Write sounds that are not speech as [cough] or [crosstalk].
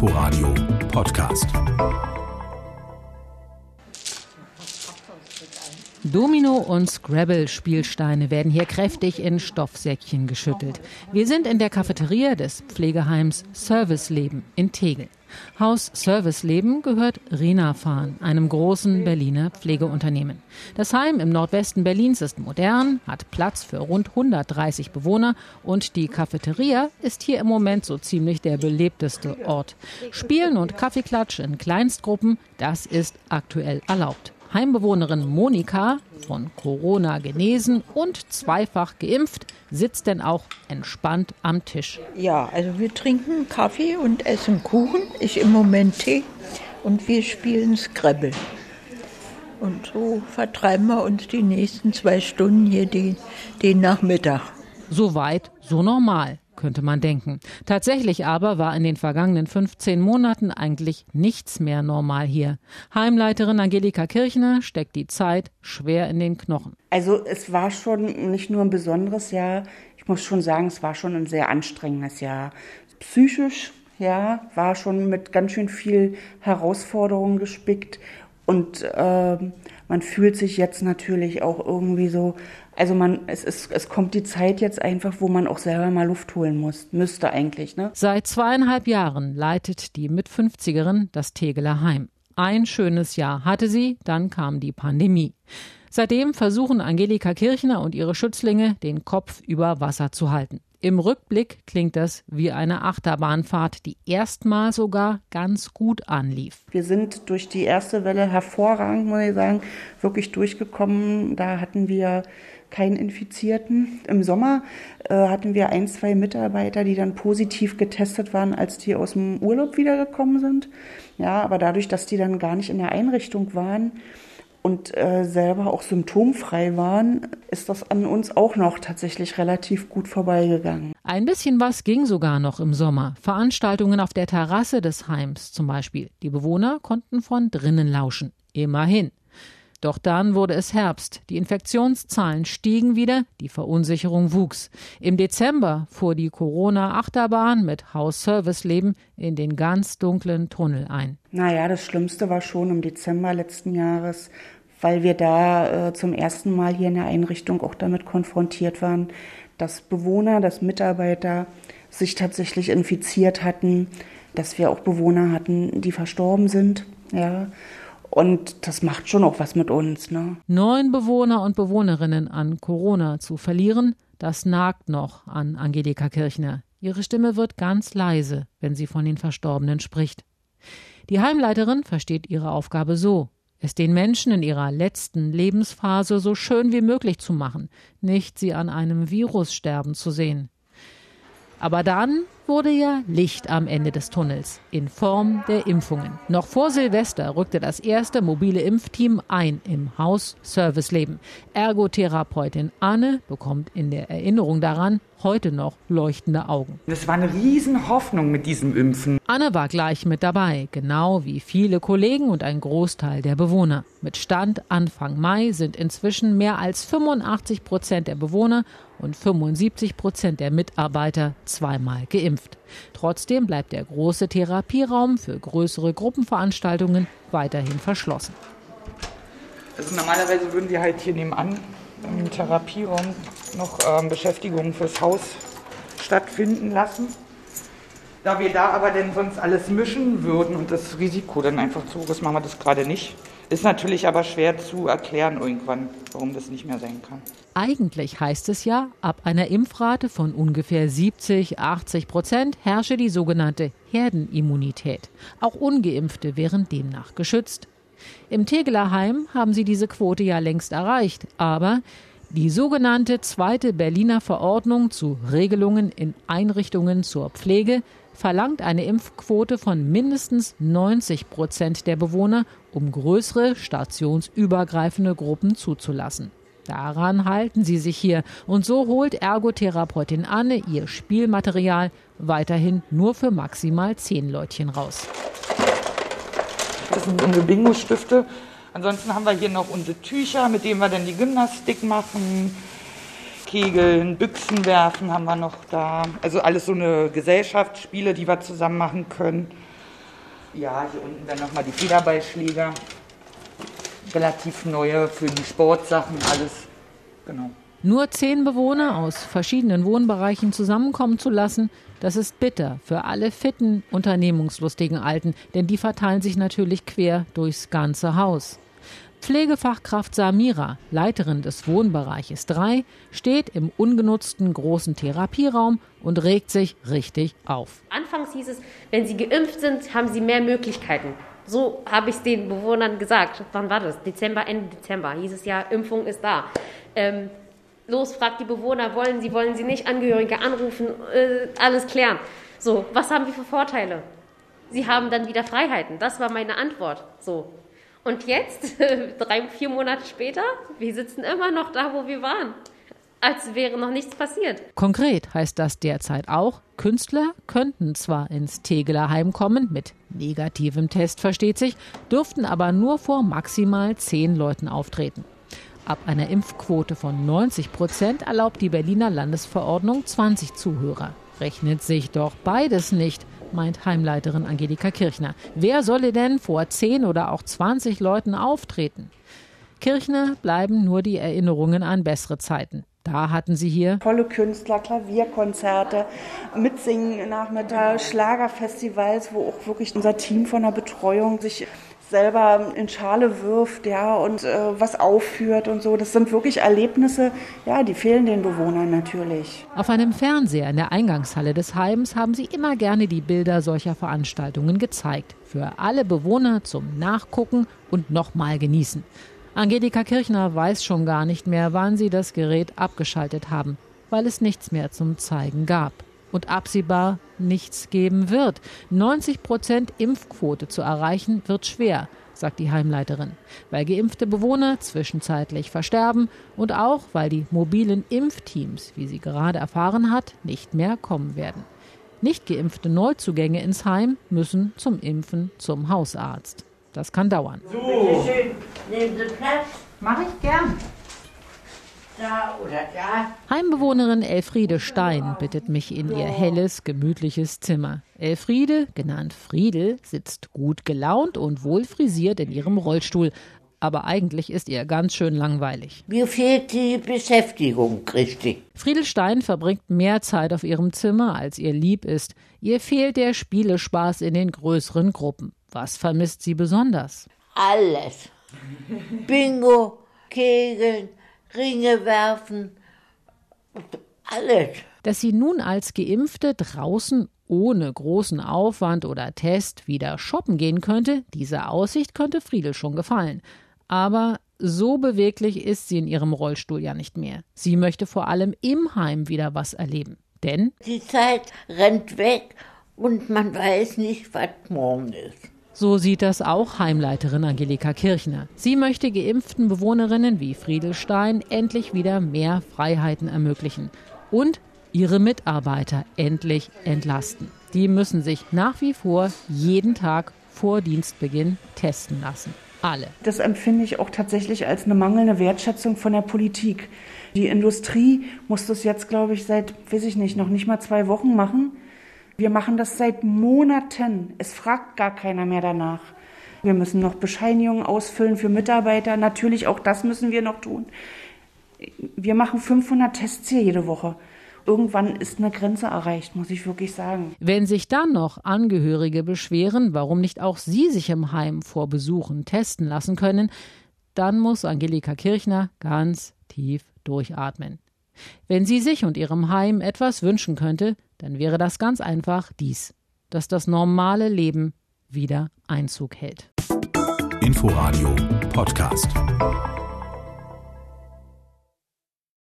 Inforadio Podcast. Domino und Scrabble-Spielsteine werden hier kräftig in Stoffsäckchen geschüttelt. Wir sind in der Cafeteria des Pflegeheims Serviceleben in Tegel. Haus Serviceleben gehört Renafan, einem großen Berliner Pflegeunternehmen. Das Heim im Nordwesten Berlins ist modern, hat Platz für rund 130 Bewohner und die Cafeteria ist hier im Moment so ziemlich der belebteste Ort. Spielen und Kaffeeklatsch in Kleinstgruppen, das ist aktuell erlaubt. Heimbewohnerin Monika, von Corona genesen und zweifach geimpft, sitzt denn auch entspannt am Tisch. Ja, also wir trinken Kaffee und essen Kuchen, ich im Moment Tee und wir spielen Scrabble. Und so vertreiben wir uns die nächsten zwei Stunden hier den, den Nachmittag. So weit, so normal könnte man denken. Tatsächlich aber war in den vergangenen 15 Monaten eigentlich nichts mehr normal hier. Heimleiterin Angelika Kirchner steckt die Zeit schwer in den Knochen. Also es war schon nicht nur ein besonderes Jahr, ich muss schon sagen, es war schon ein sehr anstrengendes Jahr. Psychisch, ja, war schon mit ganz schön viel Herausforderungen gespickt und äh, man fühlt sich jetzt natürlich auch irgendwie so, also man, es, ist, es kommt die Zeit jetzt einfach, wo man auch selber mal Luft holen muss, müsste eigentlich. Ne? Seit zweieinhalb Jahren leitet die Mit-50erin das Tegeler Heim. Ein schönes Jahr hatte sie, dann kam die Pandemie. Seitdem versuchen Angelika Kirchner und ihre Schützlinge, den Kopf über Wasser zu halten. Im Rückblick klingt das wie eine Achterbahnfahrt, die erstmal sogar ganz gut anlief. Wir sind durch die erste Welle hervorragend, muss ich sagen, wirklich durchgekommen. Da hatten wir keinen Infizierten. Im Sommer äh, hatten wir ein, zwei Mitarbeiter, die dann positiv getestet waren, als die aus dem Urlaub wiedergekommen sind. Ja, aber dadurch, dass die dann gar nicht in der Einrichtung waren, und äh, selber auch symptomfrei waren, ist das an uns auch noch tatsächlich relativ gut vorbeigegangen. Ein bisschen was ging sogar noch im Sommer. Veranstaltungen auf der Terrasse des Heims zum Beispiel. Die Bewohner konnten von drinnen lauschen. Immerhin. Doch dann wurde es Herbst, die Infektionszahlen stiegen wieder, die Verunsicherung wuchs. Im Dezember fuhr die Corona-Achterbahn mit Haus-Service-Leben in den ganz dunklen Tunnel ein. Naja, das Schlimmste war schon im Dezember letzten Jahres, weil wir da äh, zum ersten Mal hier in der Einrichtung auch damit konfrontiert waren, dass Bewohner, dass Mitarbeiter sich tatsächlich infiziert hatten, dass wir auch Bewohner hatten, die verstorben sind. Ja. Und das macht schon auch was mit uns. Ne? Neun Bewohner und Bewohnerinnen an Corona zu verlieren, das nagt noch an Angelika Kirchner. Ihre Stimme wird ganz leise, wenn sie von den Verstorbenen spricht. Die Heimleiterin versteht ihre Aufgabe so, es den Menschen in ihrer letzten Lebensphase so schön wie möglich zu machen, nicht sie an einem Virus sterben zu sehen. Aber dann wurde ja Licht am Ende des Tunnels in Form der Impfungen. Noch vor Silvester rückte das erste mobile Impfteam ein im Haus Serviceleben. Ergotherapeutin Anne bekommt in der Erinnerung daran heute noch leuchtende Augen. Das war eine Riesenhoffnung mit diesem Impfen. Anne war gleich mit dabei, genau wie viele Kollegen und ein Großteil der Bewohner. Mit Stand Anfang Mai sind inzwischen mehr als 85 Prozent der Bewohner und 75 Prozent der Mitarbeiter zweimal geimpft. Trotzdem bleibt der große Therapieraum für größere Gruppenveranstaltungen weiterhin verschlossen. Also normalerweise würden wir halt hier nebenan im Therapieraum noch ähm, Beschäftigungen fürs Haus stattfinden lassen. Da wir da aber denn sonst alles mischen würden und das Risiko dann einfach zu hoch ist, machen wir das gerade nicht. Ist natürlich aber schwer zu erklären irgendwann, warum das nicht mehr sein kann. Eigentlich heißt es ja, ab einer Impfrate von ungefähr 70, 80 Prozent herrsche die sogenannte Herdenimmunität. Auch ungeimpfte wären demnach geschützt. Im Tegeler Heim haben sie diese Quote ja längst erreicht, aber die sogenannte zweite Berliner Verordnung zu Regelungen in Einrichtungen zur Pflege verlangt eine Impfquote von mindestens 90 Prozent der Bewohner, um größere stationsübergreifende Gruppen zuzulassen. Daran halten sie sich hier und so holt Ergotherapeutin Anne ihr Spielmaterial weiterhin nur für maximal zehn Leutchen raus. Das sind unsere Bingo-Stifte. Ansonsten haben wir hier noch unsere Tücher, mit denen wir dann die Gymnastik machen. Kegeln, Büchsen werfen haben wir noch da. Also alles so eine Gesellschaftsspiele, die wir zusammen machen können. Ja, hier unten dann nochmal die Federballschläger. Relativ neue für die Sportsachen, alles. Genau. Nur zehn Bewohner aus verschiedenen Wohnbereichen zusammenkommen zu lassen, das ist bitter für alle fitten, unternehmungslustigen Alten, denn die verteilen sich natürlich quer durchs ganze Haus. Pflegefachkraft Samira, Leiterin des Wohnbereiches 3, steht im ungenutzten großen Therapieraum und regt sich richtig auf. Anfangs hieß es, wenn Sie geimpft sind, haben Sie mehr Möglichkeiten. So habe ich es den Bewohnern gesagt. Wann war das? Dezember, Ende Dezember hieß es ja, Impfung ist da. Ähm, los, fragt die Bewohner, wollen sie, wollen sie nicht, Angehörige anrufen, äh, alles klären. So, was haben wir für Vorteile? Sie haben dann wieder Freiheiten. Das war meine Antwort. So. Und jetzt, [laughs] drei, vier Monate später, wir sitzen immer noch da, wo wir waren. Als wäre noch nichts passiert. Konkret heißt das derzeit auch, Künstler könnten zwar ins Tegeler Heim kommen, mit negativem Test versteht sich, dürften aber nur vor maximal zehn Leuten auftreten. Ab einer Impfquote von 90 Prozent erlaubt die Berliner Landesverordnung 20 Zuhörer. Rechnet sich doch beides nicht, meint Heimleiterin Angelika Kirchner. Wer solle denn vor 10 oder auch 20 Leuten auftreten? Kirchner bleiben nur die Erinnerungen an bessere Zeiten. Da hatten sie hier tolle Künstler, Klavierkonzerte, Mitsingen Nachmittag, Schlagerfestivals, wo auch wirklich unser Team von der Betreuung sich selber in Schale wirft, ja, und äh, was aufführt und so. Das sind wirklich Erlebnisse, ja, die fehlen den Bewohnern natürlich. Auf einem Fernseher in der Eingangshalle des Heims haben sie immer gerne die Bilder solcher Veranstaltungen gezeigt. Für alle Bewohner zum Nachgucken und nochmal genießen. Angelika Kirchner weiß schon gar nicht mehr, wann sie das Gerät abgeschaltet haben, weil es nichts mehr zum Zeigen gab und absehbar nichts geben wird. 90 Prozent Impfquote zu erreichen, wird schwer, sagt die Heimleiterin, weil geimpfte Bewohner zwischenzeitlich versterben und auch weil die mobilen Impfteams, wie sie gerade erfahren hat, nicht mehr kommen werden. Nicht geimpfte Neuzugänge ins Heim müssen zum Impfen zum Hausarzt. Das kann dauern. So. Bitte schön, nehmen Sie Platz. Mach ich gern da oder da. Heimbewohnerin Elfriede Stein bittet mich in ihr helles, gemütliches Zimmer. Elfriede, genannt Friedel, sitzt gut gelaunt und wohl frisiert in ihrem Rollstuhl. Aber eigentlich ist ihr ganz schön langweilig. Mir fehlt die Beschäftigung, richtig. Friedel Stein verbringt mehr Zeit auf ihrem Zimmer, als ihr lieb ist. Ihr fehlt der Spielespaß in den größeren Gruppen. Was vermisst sie besonders? Alles. Bingo, Kegeln, Ringe werfen, alles. Dass sie nun als Geimpfte draußen ohne großen Aufwand oder Test wieder shoppen gehen könnte, diese Aussicht könnte Friedel schon gefallen. Aber so beweglich ist sie in ihrem Rollstuhl ja nicht mehr. Sie möchte vor allem im Heim wieder was erleben. Denn die Zeit rennt weg und man weiß nicht, was morgen ist. So sieht das auch Heimleiterin Angelika Kirchner. Sie möchte geimpften Bewohnerinnen wie Friedelstein endlich wieder mehr Freiheiten ermöglichen und ihre Mitarbeiter endlich entlasten. Die müssen sich nach wie vor jeden Tag vor Dienstbeginn testen lassen. Alle. Das empfinde ich auch tatsächlich als eine mangelnde Wertschätzung von der Politik. Die Industrie muss das jetzt, glaube ich, seit, weiß ich nicht, noch nicht mal zwei Wochen machen. Wir machen das seit Monaten. Es fragt gar keiner mehr danach. Wir müssen noch Bescheinigungen ausfüllen für Mitarbeiter. Natürlich, auch das müssen wir noch tun. Wir machen 500 Tests hier jede Woche. Irgendwann ist eine Grenze erreicht, muss ich wirklich sagen. Wenn sich dann noch Angehörige beschweren, warum nicht auch sie sich im Heim vor Besuchen testen lassen können, dann muss Angelika Kirchner ganz tief durchatmen. Wenn sie sich und ihrem Heim etwas wünschen könnte, dann wäre das ganz einfach dies, dass das normale Leben wieder Einzug hält. Inforadio Podcast.